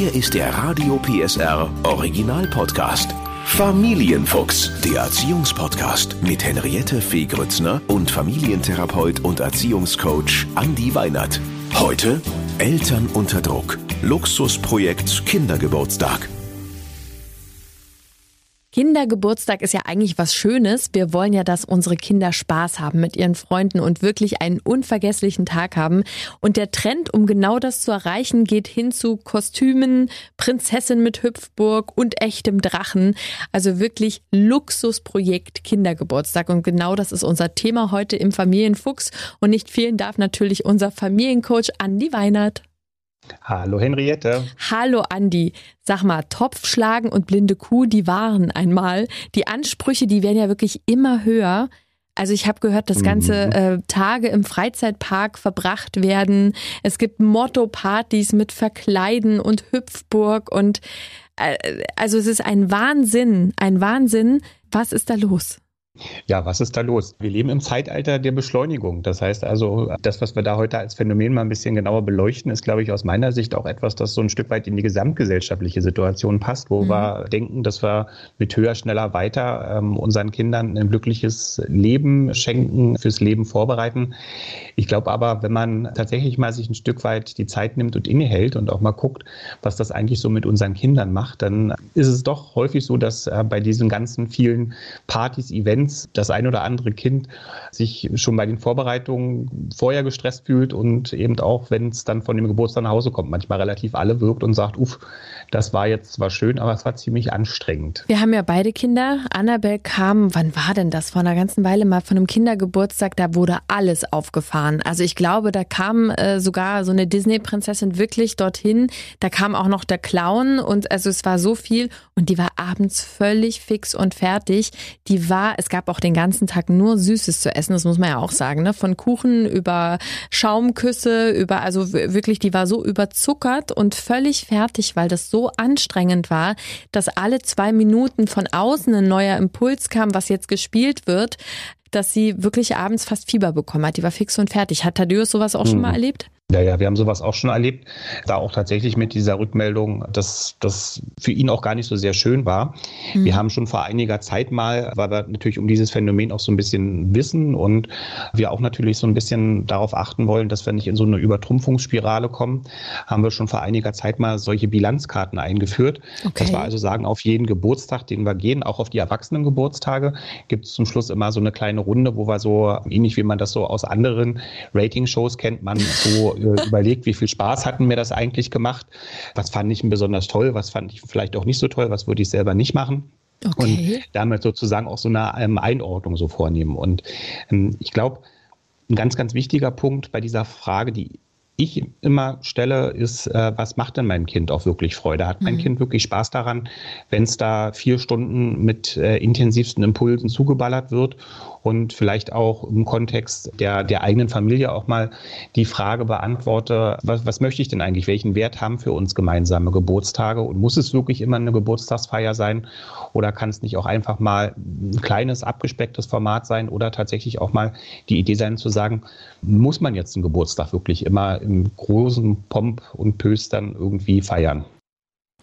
Hier ist der Radio PSR Original Podcast. Familienfuchs, der Erziehungspodcast mit Henriette Fee Grützner und Familientherapeut und Erziehungscoach Andi Weinert. Heute Eltern unter Druck. Luxusprojekt Kindergeburtstag. Kindergeburtstag ist ja eigentlich was Schönes. Wir wollen ja, dass unsere Kinder Spaß haben mit ihren Freunden und wirklich einen unvergesslichen Tag haben. Und der Trend, um genau das zu erreichen, geht hin zu Kostümen, Prinzessin mit Hüpfburg und echtem Drachen. Also wirklich Luxusprojekt Kindergeburtstag. Und genau das ist unser Thema heute im Familienfuchs. Und nicht fehlen darf natürlich unser Familiencoach Andi Weinert. Hallo Henriette. Hallo Andi. Sag mal, Topfschlagen und blinde Kuh, die waren einmal. Die Ansprüche, die werden ja wirklich immer höher. Also ich habe gehört, dass ganze mhm. äh, Tage im Freizeitpark verbracht werden. Es gibt Motto-Partys mit Verkleiden und Hüpfburg und äh, also es ist ein Wahnsinn, ein Wahnsinn. Was ist da los? Ja, was ist da los? Wir leben im Zeitalter der Beschleunigung. Das heißt also, das, was wir da heute als Phänomen mal ein bisschen genauer beleuchten, ist, glaube ich, aus meiner Sicht auch etwas, das so ein Stück weit in die gesamtgesellschaftliche Situation passt, wo mhm. wir denken, dass wir mit höher, schneller, weiter ähm, unseren Kindern ein glückliches Leben schenken, fürs Leben vorbereiten. Ich glaube aber, wenn man tatsächlich mal sich ein Stück weit die Zeit nimmt und innehält und auch mal guckt, was das eigentlich so mit unseren Kindern macht, dann ist es doch häufig so, dass äh, bei diesen ganzen vielen Partys, Events, Events das ein oder andere Kind sich schon bei den Vorbereitungen vorher gestresst fühlt und eben auch, wenn es dann von dem Geburtstag nach Hause kommt, manchmal relativ alle wirkt und sagt, uff, das war jetzt zwar schön, aber es war ziemlich anstrengend. Wir haben ja beide Kinder. Annabelle kam, wann war denn das? Vor einer ganzen Weile mal von einem Kindergeburtstag, da wurde alles aufgefahren. Also ich glaube, da kam äh, sogar so eine Disney-Prinzessin wirklich dorthin. Da kam auch noch der Clown und also es war so viel und die war abends völlig fix und fertig. Die war, es gab auch den ganzen Tag nur Süßes zu essen, das muss man ja auch sagen, ne? Von Kuchen über Schaumküsse, über, also wirklich, die war so überzuckert und völlig fertig, weil das so anstrengend war, dass alle zwei Minuten von außen ein neuer Impuls kam, was jetzt gespielt wird, dass sie wirklich abends fast Fieber bekommen hat. Die war fix und fertig. Hat Thaddeus sowas auch hm. schon mal erlebt? Ja, ja, wir haben sowas auch schon erlebt. Da auch tatsächlich mit dieser Rückmeldung, dass das für ihn auch gar nicht so sehr schön war. Mhm. Wir haben schon vor einiger Zeit mal, weil wir natürlich um dieses Phänomen auch so ein bisschen wissen und wir auch natürlich so ein bisschen darauf achten wollen, dass wir nicht in so eine Übertrumpfungsspirale kommen, haben wir schon vor einiger Zeit mal solche Bilanzkarten eingeführt. Okay. Dass wir also sagen, auf jeden Geburtstag, den wir gehen, auch auf die Erwachsenengeburtstage, gibt es zum Schluss immer so eine kleine Runde, wo wir so, ähnlich wie man das so aus anderen Rating-Shows kennt, man so äh, überlegt, wie viel Spaß hatten mir das eigentlich gemacht, was fand ich besonders toll, was fand ich vielleicht auch nicht so toll, was würde ich selber nicht machen. Okay. Und damit sozusagen auch so eine ähm, Einordnung so vornehmen. Und ähm, ich glaube, ein ganz, ganz wichtiger Punkt bei dieser Frage, die ich immer stelle, ist, äh, was macht denn meinem Kind auch wirklich Freude? Hat mein mhm. Kind wirklich Spaß daran, wenn es da vier Stunden mit äh, intensivsten Impulsen zugeballert wird und vielleicht auch im Kontext der, der eigenen Familie auch mal die Frage beantworte, was, was möchte ich denn eigentlich? Welchen Wert haben für uns gemeinsame Geburtstage? Und muss es wirklich immer eine Geburtstagsfeier sein? Oder kann es nicht auch einfach mal ein kleines, abgespecktes Format sein oder tatsächlich auch mal die Idee sein zu sagen, muss man jetzt einen Geburtstag wirklich immer im großen Pomp und Pös dann irgendwie feiern?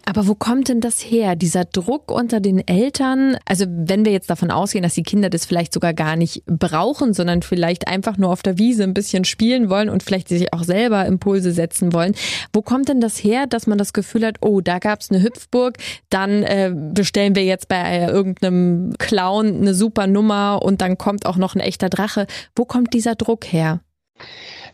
Aber wo kommt denn das her, dieser Druck unter den Eltern? Also wenn wir jetzt davon ausgehen, dass die Kinder das vielleicht sogar gar nicht brauchen, sondern vielleicht einfach nur auf der Wiese ein bisschen spielen wollen und vielleicht sich auch selber Impulse setzen wollen. Wo kommt denn das her, dass man das Gefühl hat, oh, da gab es eine Hüpfburg, dann äh, bestellen wir jetzt bei äh, irgendeinem Clown eine super Nummer und dann kommt auch noch ein echter Drache. Wo kommt dieser Druck her?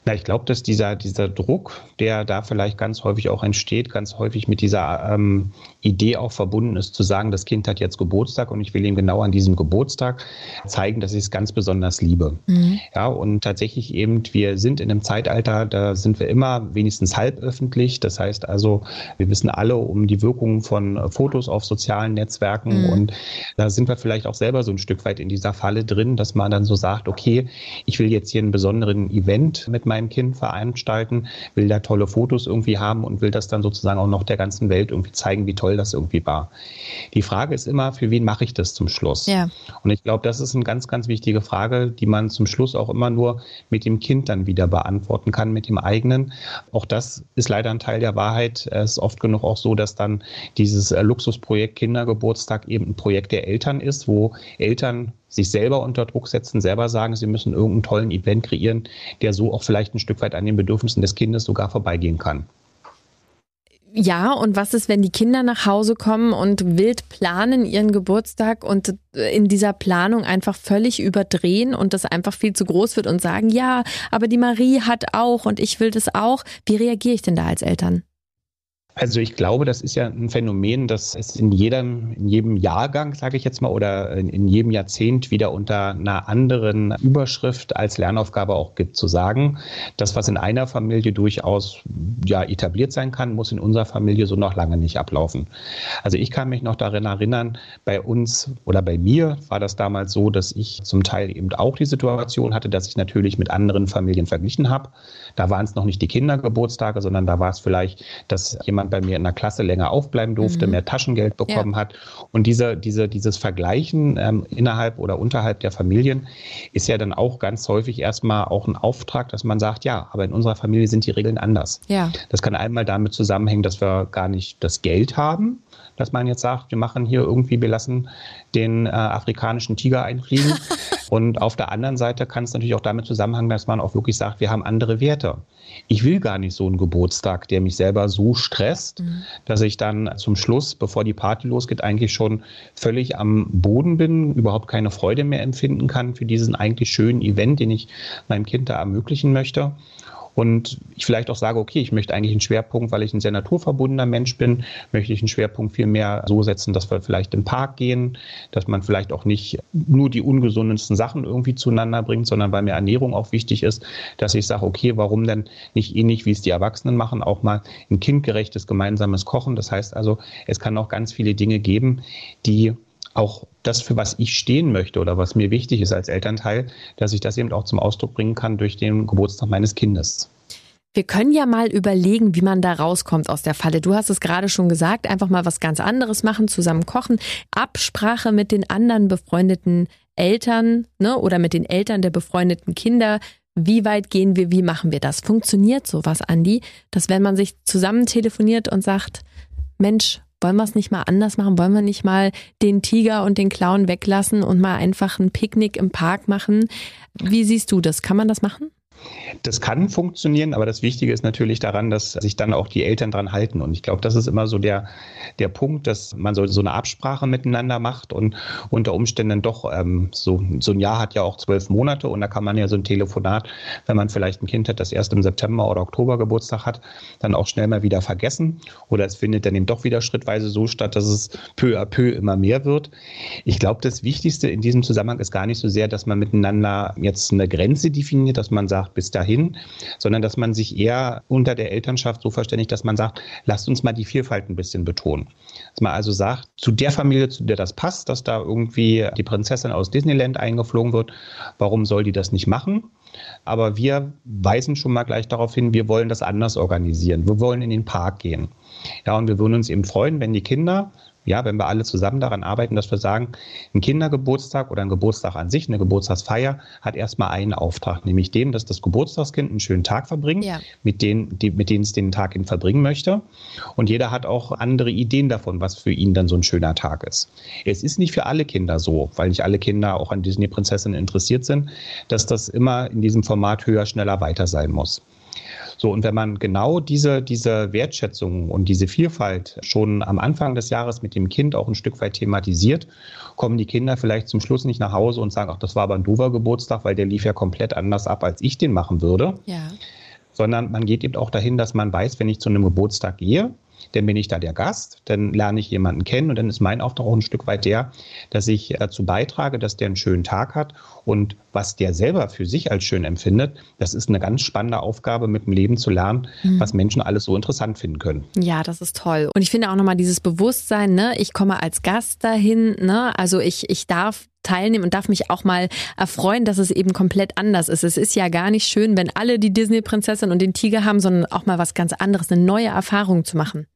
Na, ich glaube, dass dieser, dieser Druck, der da vielleicht ganz häufig auch entsteht, ganz häufig mit dieser ähm, Idee auch verbunden ist, zu sagen, das Kind hat jetzt Geburtstag und ich will ihm genau an diesem Geburtstag zeigen, dass ich es ganz besonders liebe. Mhm. Ja, und tatsächlich eben, wir sind in einem Zeitalter, da sind wir immer wenigstens halb öffentlich. Das heißt also, wir wissen alle um die Wirkungen von Fotos auf sozialen Netzwerken mhm. und da sind wir vielleicht auch selber so ein Stück weit in dieser Falle drin, dass man dann so sagt, okay, ich will jetzt hier einen besonderen Event mit meinem meinem Kind veranstalten, will da tolle Fotos irgendwie haben und will das dann sozusagen auch noch der ganzen Welt irgendwie zeigen, wie toll das irgendwie war. Die Frage ist immer, für wen mache ich das zum Schluss? Ja. Und ich glaube, das ist eine ganz, ganz wichtige Frage, die man zum Schluss auch immer nur mit dem Kind dann wieder beantworten kann, mit dem eigenen. Auch das ist leider ein Teil der Wahrheit. Es ist oft genug auch so, dass dann dieses äh, Luxusprojekt Kindergeburtstag eben ein Projekt der Eltern ist, wo Eltern sich selber unter Druck setzen, selber sagen, sie müssen irgendeinen tollen Event kreieren, der so auch vielleicht ein Stück weit an den Bedürfnissen des Kindes sogar vorbeigehen kann. Ja, und was ist, wenn die Kinder nach Hause kommen und wild planen ihren Geburtstag und in dieser Planung einfach völlig überdrehen und das einfach viel zu groß wird und sagen, ja, aber die Marie hat auch und ich will das auch. Wie reagiere ich denn da als Eltern? Also ich glaube, das ist ja ein Phänomen, das es in jedem, in jedem Jahrgang, sage ich jetzt mal, oder in, in, jedem Jahrzehnt wieder unter einer anderen Überschrift als Lernaufgabe auch gibt. Zu sagen, das, was in einer Familie durchaus ja etabliert sein kann, muss in unserer Familie so noch lange nicht ablaufen. Also ich kann mich noch daran erinnern, bei uns oder bei mir war das damals so, dass ich zum Teil eben auch die Situation hatte, dass ich natürlich mit anderen Familien verglichen habe. Da waren es noch nicht die Kindergeburtstage, sondern da war es vielleicht, dass jemand bei mir in der Klasse länger aufbleiben durfte, mhm. mehr Taschengeld bekommen ja. hat. Und diese, diese, dieses Vergleichen ähm, innerhalb oder unterhalb der Familien ist ja dann auch ganz häufig erstmal auch ein Auftrag, dass man sagt, ja, aber in unserer Familie sind die Regeln anders. Ja. Das kann einmal damit zusammenhängen, dass wir gar nicht das Geld haben, dass man jetzt sagt, wir machen hier irgendwie, wir lassen den äh, afrikanischen Tiger einfliegen. Und auf der anderen Seite kann es natürlich auch damit zusammenhängen, dass man auch wirklich sagt, wir haben andere Werte. Ich will gar nicht so einen Geburtstag, der mich selber so stresst, mhm. dass ich dann zum Schluss, bevor die Party losgeht, eigentlich schon völlig am Boden bin, überhaupt keine Freude mehr empfinden kann für diesen eigentlich schönen Event, den ich meinem Kind da ermöglichen möchte und ich vielleicht auch sage, okay, ich möchte eigentlich einen Schwerpunkt, weil ich ein sehr naturverbundener Mensch bin, möchte ich einen Schwerpunkt viel mehr so setzen, dass wir vielleicht im Park gehen, dass man vielleicht auch nicht nur die ungesundendsten Sachen irgendwie zueinander bringt, sondern weil mir Ernährung auch wichtig ist, dass ich sage, okay, warum denn nicht ähnlich, wie es die Erwachsenen machen, auch mal ein kindgerechtes gemeinsames Kochen. Das heißt also, es kann auch ganz viele Dinge geben, die auch das, für was ich stehen möchte oder was mir wichtig ist als Elternteil, dass ich das eben auch zum Ausdruck bringen kann durch den Geburtstag meines Kindes. Wir können ja mal überlegen, wie man da rauskommt aus der Falle. Du hast es gerade schon gesagt, einfach mal was ganz anderes machen, zusammen kochen, Absprache mit den anderen befreundeten Eltern ne, oder mit den Eltern der befreundeten Kinder. Wie weit gehen wir, wie machen wir das? Funktioniert sowas, Andi, dass wenn man sich zusammen telefoniert und sagt, Mensch, wollen wir es nicht mal anders machen? Wollen wir nicht mal den Tiger und den Clown weglassen und mal einfach ein Picknick im Park machen? Wie siehst du das? Kann man das machen? Das kann funktionieren, aber das Wichtige ist natürlich daran, dass sich dann auch die Eltern dran halten. Und ich glaube, das ist immer so der, der Punkt, dass man so, so eine Absprache miteinander macht und unter Umständen doch ähm, so, so ein Jahr hat ja auch zwölf Monate und da kann man ja so ein Telefonat, wenn man vielleicht ein Kind hat, das erst im September oder Oktober Geburtstag hat, dann auch schnell mal wieder vergessen. Oder es findet dann eben doch wieder schrittweise so statt, dass es peu à peu immer mehr wird. Ich glaube, das Wichtigste in diesem Zusammenhang ist gar nicht so sehr, dass man miteinander jetzt eine Grenze definiert, dass man sagt, bis dahin, sondern dass man sich eher unter der Elternschaft so verständigt, dass man sagt, lasst uns mal die Vielfalt ein bisschen betonen. Dass man also sagt, zu der Familie, zu der das passt, dass da irgendwie die Prinzessin aus Disneyland eingeflogen wird, warum soll die das nicht machen? Aber wir weisen schon mal gleich darauf hin, wir wollen das anders organisieren. Wir wollen in den Park gehen. Ja, und wir würden uns eben freuen, wenn die Kinder ja, wenn wir alle zusammen daran arbeiten, dass wir sagen, ein Kindergeburtstag oder ein Geburtstag an sich, eine Geburtstagsfeier, hat erstmal einen Auftrag, nämlich den, dass das Geburtstagskind einen schönen Tag verbringt, ja. mit denen, die, mit denen es den Tag in verbringen möchte. Und jeder hat auch andere Ideen davon, was für ihn dann so ein schöner Tag ist. Es ist nicht für alle Kinder so, weil nicht alle Kinder auch an Disney-Prinzessinnen interessiert sind, dass das immer in diesem Format höher, schneller, weiter sein muss. So, und wenn man genau diese, diese Wertschätzung und diese Vielfalt schon am Anfang des Jahres mit dem Kind auch ein Stück weit thematisiert, kommen die Kinder vielleicht zum Schluss nicht nach Hause und sagen, ach, das war aber ein doofer Geburtstag, weil der lief ja komplett anders ab, als ich den machen würde. Ja. Sondern man geht eben auch dahin, dass man weiß, wenn ich zu einem Geburtstag gehe, dann bin ich da der Gast, dann lerne ich jemanden kennen und dann ist mein Auftrag auch ein Stück weit der, dass ich dazu beitrage, dass der einen schönen Tag hat und was der selber für sich als schön empfindet, das ist eine ganz spannende Aufgabe mit dem Leben zu lernen, mhm. was Menschen alles so interessant finden können. Ja, das ist toll. Und ich finde auch nochmal dieses Bewusstsein, ne, ich komme als Gast dahin, ne, also ich, ich darf teilnehmen und darf mich auch mal erfreuen, dass es eben komplett anders ist. Es ist ja gar nicht schön, wenn alle die Disney-Prinzessin und den Tiger haben, sondern auch mal was ganz anderes, eine neue Erfahrung zu machen.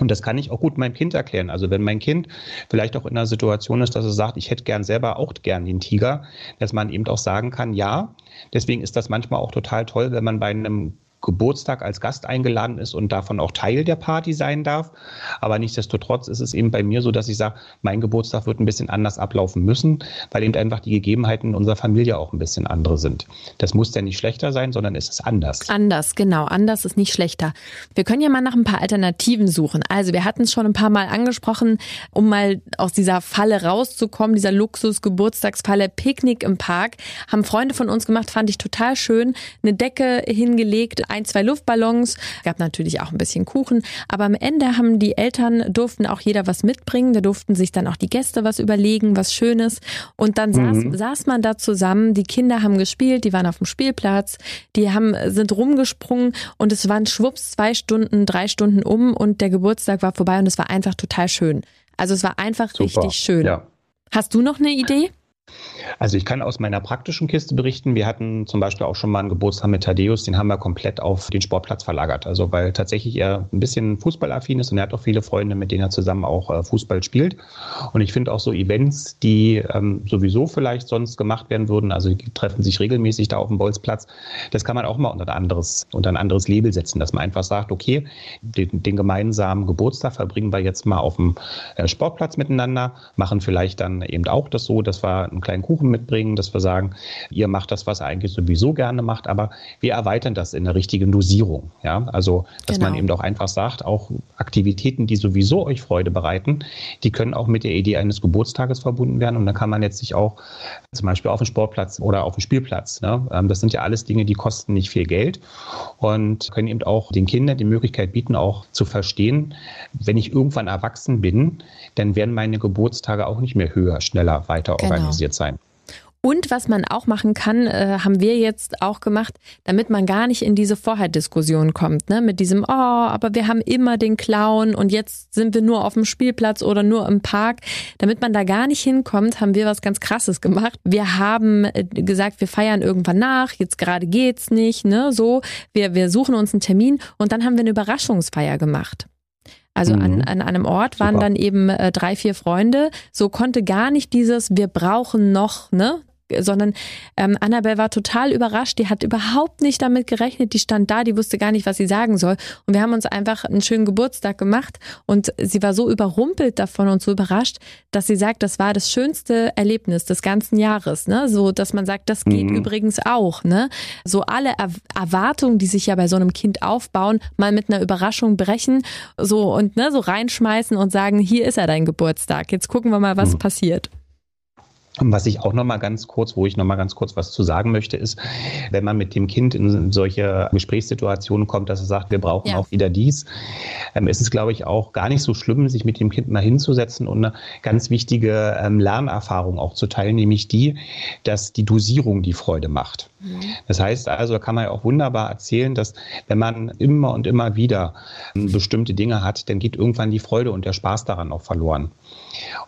Und das kann ich auch gut meinem Kind erklären. Also wenn mein Kind vielleicht auch in einer Situation ist, dass es sagt, ich hätte gern selber auch gern den Tiger, dass man eben auch sagen kann, ja, deswegen ist das manchmal auch total toll, wenn man bei einem Geburtstag als Gast eingeladen ist und davon auch Teil der Party sein darf. Aber nichtsdestotrotz ist es eben bei mir so, dass ich sage, mein Geburtstag wird ein bisschen anders ablaufen müssen, weil eben einfach die Gegebenheiten unserer Familie auch ein bisschen andere sind. Das muss ja nicht schlechter sein, sondern es ist anders. Anders, genau. Anders ist nicht schlechter. Wir können ja mal nach ein paar Alternativen suchen. Also wir hatten es schon ein paar Mal angesprochen, um mal aus dieser Falle rauszukommen, dieser Luxus-Geburtstagsfalle Picknick im Park, haben Freunde von uns gemacht, fand ich total schön. Eine Decke hingelegt, ein, zwei Luftballons, gab natürlich auch ein bisschen Kuchen, aber am Ende haben die Eltern durften auch jeder was mitbringen, da durften sich dann auch die Gäste was überlegen, was Schönes und dann mhm. saß, saß man da zusammen, die Kinder haben gespielt, die waren auf dem Spielplatz, die haben sind rumgesprungen und es waren schwupps zwei Stunden, drei Stunden um und der Geburtstag war vorbei und es war einfach total schön. Also es war einfach Super. richtig schön. Ja. Hast du noch eine Idee? Also ich kann aus meiner praktischen Kiste berichten. Wir hatten zum Beispiel auch schon mal einen Geburtstag mit Thaddeus, den haben wir komplett auf den Sportplatz verlagert. Also weil tatsächlich er ein bisschen fußballaffin ist und er hat auch viele Freunde, mit denen er zusammen auch äh, Fußball spielt. Und ich finde auch so Events, die ähm, sowieso vielleicht sonst gemacht werden würden, also die treffen sich regelmäßig da auf dem Bolzplatz, das kann man auch mal unter ein anderes, unter ein anderes Label setzen, dass man einfach sagt, okay, den, den gemeinsamen Geburtstag verbringen wir jetzt mal auf dem äh, Sportplatz miteinander, machen vielleicht dann eben auch das so, dass wir einen kleinen Kuchen mitbringen, dass wir sagen, ihr macht das, was ihr eigentlich sowieso gerne macht, aber wir erweitern das in der richtigen Dosierung. Ja, also, dass genau. man eben doch einfach sagt, auch Aktivitäten, die sowieso euch Freude bereiten, die können auch mit der Idee eines Geburtstages verbunden werden und dann kann man jetzt sich auch zum Beispiel auf dem Sportplatz oder auf dem Spielplatz, ne? Ähm, das sind ja alles Dinge, die kosten nicht viel Geld und können eben auch den Kindern die Möglichkeit bieten, auch zu verstehen, wenn ich irgendwann erwachsen bin, dann werden meine Geburtstage auch nicht mehr höher, schneller, weiter genau. Organisiert sein. Und was man auch machen kann, äh, haben wir jetzt auch gemacht, damit man gar nicht in diese Vorherdiskussion kommt, ne? Mit diesem, oh, aber wir haben immer den Clown und jetzt sind wir nur auf dem Spielplatz oder nur im Park. Damit man da gar nicht hinkommt, haben wir was ganz krasses gemacht. Wir haben äh, gesagt, wir feiern irgendwann nach, jetzt gerade geht's nicht, ne? So, wir, wir suchen uns einen Termin und dann haben wir eine Überraschungsfeier gemacht. Also mhm. an, an einem Ort waren Super. dann eben äh, drei, vier Freunde. So konnte gar nicht dieses, wir brauchen noch, ne? Sondern ähm, Annabelle war total überrascht. Die hat überhaupt nicht damit gerechnet. Die stand da, die wusste gar nicht, was sie sagen soll. Und wir haben uns einfach einen schönen Geburtstag gemacht und sie war so überrumpelt davon und so überrascht, dass sie sagt, das war das schönste Erlebnis des ganzen Jahres. Ne? So, dass man sagt, das geht mhm. übrigens auch. Ne? So alle er Erwartungen, die sich ja bei so einem Kind aufbauen, mal mit einer Überraschung brechen, so und ne, so reinschmeißen und sagen, hier ist er dein Geburtstag. Jetzt gucken wir mal, was mhm. passiert. Und was ich auch noch mal ganz kurz, wo ich noch mal ganz kurz was zu sagen möchte, ist, wenn man mit dem Kind in solche Gesprächssituationen kommt, dass er sagt, wir brauchen ja. auch wieder dies, ähm, ist es, glaube ich, auch gar nicht so schlimm, sich mit dem Kind mal hinzusetzen und eine ganz wichtige ähm, Lernerfahrung auch zu teilen, nämlich die, dass die Dosierung die Freude macht. Mhm. Das heißt also, da kann man ja auch wunderbar erzählen, dass wenn man immer und immer wieder ähm, bestimmte Dinge hat, dann geht irgendwann die Freude und der Spaß daran auch verloren.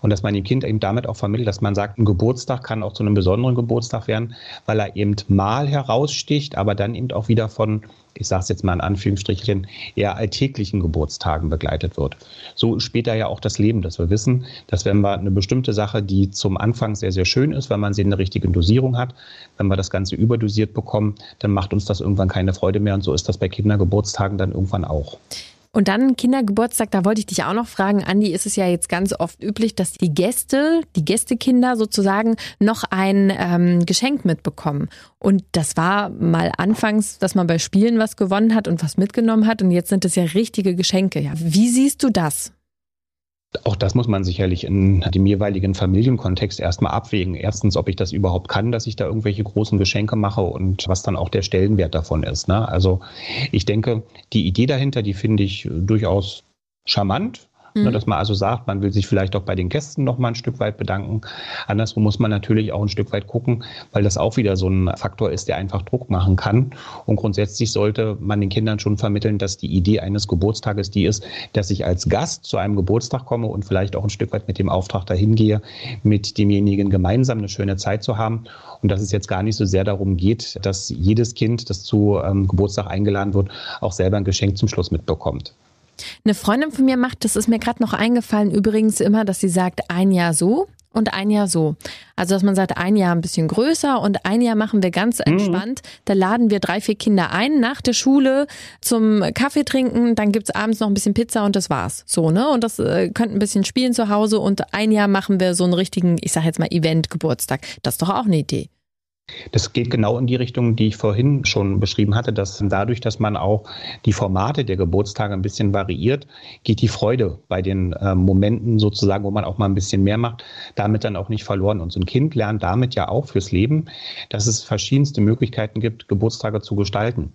Und dass man dem Kind eben damit auch vermittelt, dass man sagt, ein Geburtstag kann auch zu einem besonderen Geburtstag werden, weil er eben mal heraussticht, aber dann eben auch wieder von, ich sage es jetzt mal in Anführungsstrichen, eher alltäglichen Geburtstagen begleitet wird. So später ja auch das Leben, dass wir wissen, dass wenn wir eine bestimmte Sache, die zum Anfang sehr, sehr schön ist, wenn man sie in der richtigen Dosierung hat, wenn wir das Ganze überdosiert bekommen, dann macht uns das irgendwann keine Freude mehr. Und so ist das bei Kindergeburtstagen dann irgendwann auch. Und dann Kindergeburtstag, da wollte ich dich auch noch fragen, Andi, ist es ja jetzt ganz oft üblich, dass die Gäste, die Gästekinder sozusagen noch ein ähm, Geschenk mitbekommen. Und das war mal anfangs, dass man bei Spielen was gewonnen hat und was mitgenommen hat. Und jetzt sind es ja richtige Geschenke. Ja, wie siehst du das? Auch das muss man sicherlich in dem jeweiligen Familienkontext erstmal abwägen. Erstens, ob ich das überhaupt kann, dass ich da irgendwelche großen Geschenke mache und was dann auch der Stellenwert davon ist. Ne? Also ich denke, die Idee dahinter, die finde ich durchaus charmant. Mhm. Dass man also sagt, man will sich vielleicht auch bei den Gästen noch mal ein Stück weit bedanken. Anderswo muss man natürlich auch ein Stück weit gucken, weil das auch wieder so ein Faktor ist, der einfach Druck machen kann. Und grundsätzlich sollte man den Kindern schon vermitteln, dass die Idee eines Geburtstages die ist, dass ich als Gast zu einem Geburtstag komme und vielleicht auch ein Stück weit mit dem Auftrag dahin gehe, mit demjenigen gemeinsam eine schöne Zeit zu haben. Und dass es jetzt gar nicht so sehr darum geht, dass jedes Kind, das zu ähm, Geburtstag eingeladen wird, auch selber ein Geschenk zum Schluss mitbekommt. Eine Freundin von mir macht, das ist mir gerade noch eingefallen, übrigens immer, dass sie sagt, ein Jahr so und ein Jahr so. Also, dass man sagt, ein Jahr ein bisschen größer und ein Jahr machen wir ganz mhm. entspannt. Mhm. Da laden wir drei, vier Kinder ein nach der Schule zum Kaffee trinken, dann gibt's abends noch ein bisschen Pizza und das war's. So, ne? Und das äh, könnten ein bisschen spielen zu Hause und ein Jahr machen wir so einen richtigen, ich sag jetzt mal, Event-Geburtstag. Das ist doch auch eine Idee. Das geht genau in die Richtung, die ich vorhin schon beschrieben hatte, dass dadurch, dass man auch die Formate der Geburtstage ein bisschen variiert, geht die Freude bei den äh, Momenten sozusagen, wo man auch mal ein bisschen mehr macht, damit dann auch nicht verloren. Und so ein Kind lernt damit ja auch fürs Leben, dass es verschiedenste Möglichkeiten gibt, Geburtstage zu gestalten.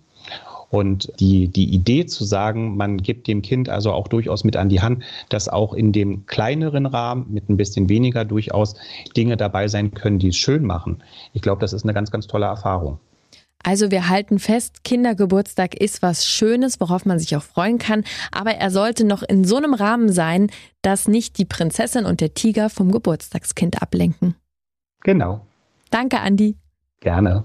Und die, die Idee zu sagen, man gibt dem Kind also auch durchaus mit an die Hand, dass auch in dem kleineren Rahmen mit ein bisschen weniger durchaus Dinge dabei sein können, die es schön machen. Ich glaube, das ist eine ganz, ganz tolle Erfahrung. Also wir halten fest, Kindergeburtstag ist was Schönes, worauf man sich auch freuen kann, aber er sollte noch in so einem Rahmen sein, dass nicht die Prinzessin und der Tiger vom Geburtstagskind ablenken. Genau. Danke, Andi. Gerne.